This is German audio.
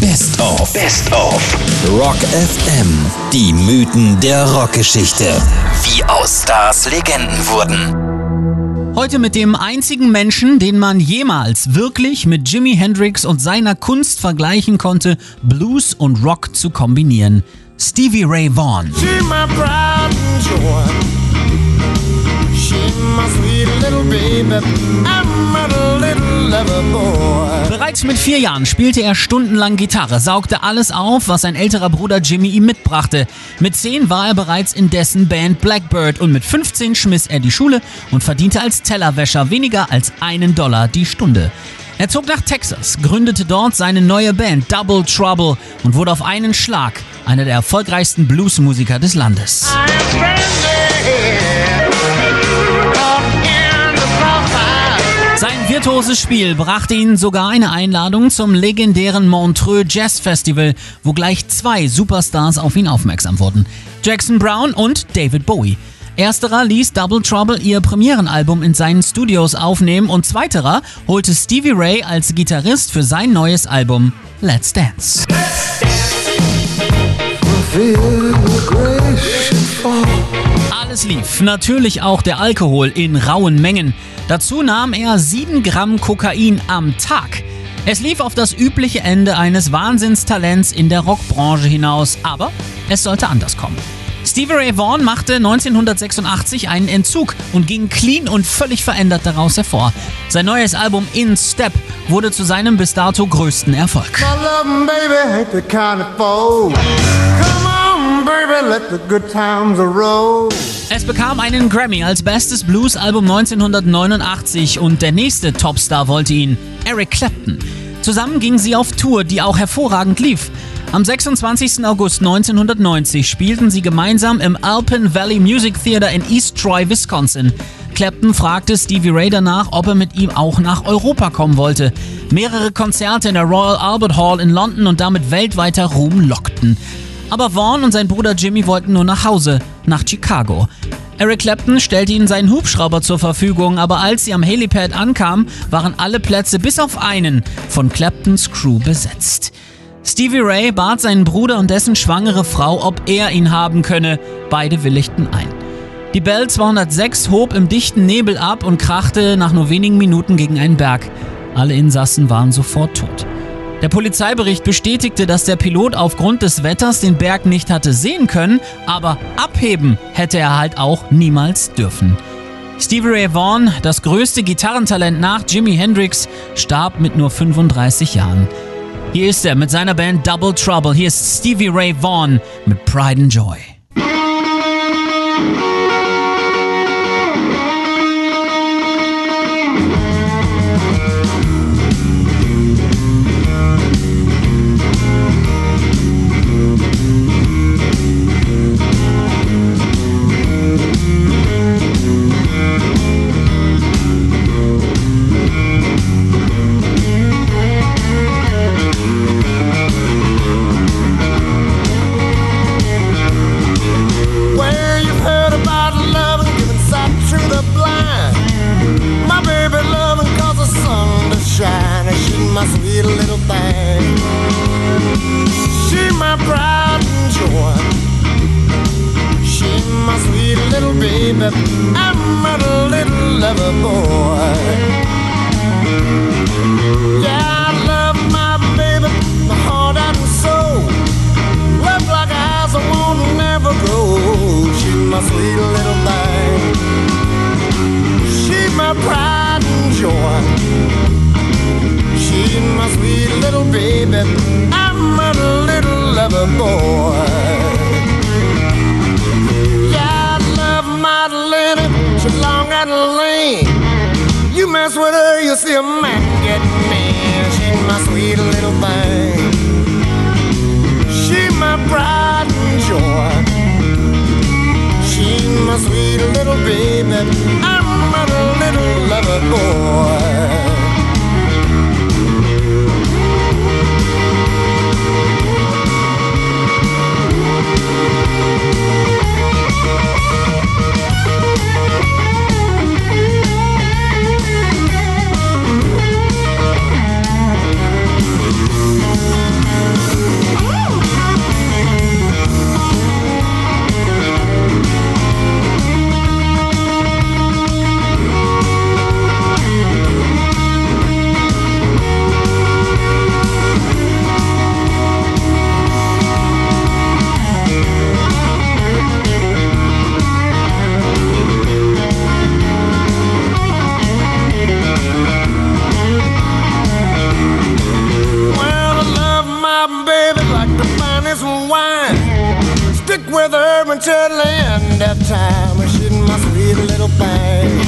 Best of. Best of. Rock FM. Die Mythen der Rockgeschichte. Wie aus Stars Legenden wurden. Heute mit dem einzigen Menschen, den man jemals wirklich mit Jimi Hendrix und seiner Kunst vergleichen konnte, Blues und Rock zu kombinieren. Stevie Ray Vaughan. Bereits mit vier Jahren spielte er stundenlang Gitarre, saugte alles auf, was sein älterer Bruder Jimmy ihm mitbrachte. Mit zehn war er bereits in dessen Band Blackbird und mit 15 schmiss er die Schule und verdiente als Tellerwäscher weniger als einen Dollar die Stunde. Er zog nach Texas, gründete dort seine neue Band Double Trouble und wurde auf einen Schlag einer der erfolgreichsten Bluesmusiker des Landes. Sein virtuoses Spiel brachte ihn sogar eine Einladung zum legendären Montreux Jazz Festival, wo gleich zwei Superstars auf ihn aufmerksam wurden. Jackson Brown und David Bowie. Ersterer ließ Double Trouble ihr Premierenalbum in seinen Studios aufnehmen und zweiterer holte Stevie Ray als Gitarrist für sein neues Album Let's Dance. Alles lief, natürlich auch der Alkohol in rauen Mengen. Dazu nahm er 7 Gramm Kokain am Tag. Es lief auf das übliche Ende eines Wahnsinnstalents in der Rockbranche hinaus, aber es sollte anders kommen. Stevie Ray Vaughan machte 1986 einen Entzug und ging clean und völlig verändert daraus hervor. Sein neues Album In Step wurde zu seinem bis dato größten Erfolg. Es bekam einen Grammy als bestes Blues-Album 1989 und der nächste Topstar wollte ihn, Eric Clapton. Zusammen gingen sie auf Tour, die auch hervorragend lief. Am 26. August 1990 spielten sie gemeinsam im Alpine Valley Music Theater in East Troy, Wisconsin. Clapton fragte Stevie Ray danach, ob er mit ihm auch nach Europa kommen wollte. Mehrere Konzerte in der Royal Albert Hall in London und damit weltweiter Ruhm lockten. Aber Vaughn und sein Bruder Jimmy wollten nur nach Hause, nach Chicago. Eric Clapton stellte ihnen seinen Hubschrauber zur Verfügung, aber als sie am Helipad ankamen, waren alle Plätze bis auf einen von Claptons Crew besetzt. Stevie Ray bat seinen Bruder und dessen schwangere Frau, ob er ihn haben könne. Beide willigten ein. Die Bell 206 hob im dichten Nebel ab und krachte nach nur wenigen Minuten gegen einen Berg. Alle Insassen waren sofort tot. Der Polizeibericht bestätigte, dass der Pilot aufgrund des Wetters den Berg nicht hatte sehen können, aber abheben hätte er halt auch niemals dürfen. Stevie Ray Vaughan, das größte Gitarrentalent nach Jimi Hendrix, starb mit nur 35 Jahren. Hier ist er mit seiner Band Double Trouble. Hier ist Stevie Ray Vaughan mit Pride and Joy. Pride and joy. She my sweet little baby. I'm a little lover boy. Yeah, mess with you see a man get mean. She's my sweet little thing. She's my pride and joy. She's my sweet little baby. I'm a little lover boy. Time. She's my sweet little thing.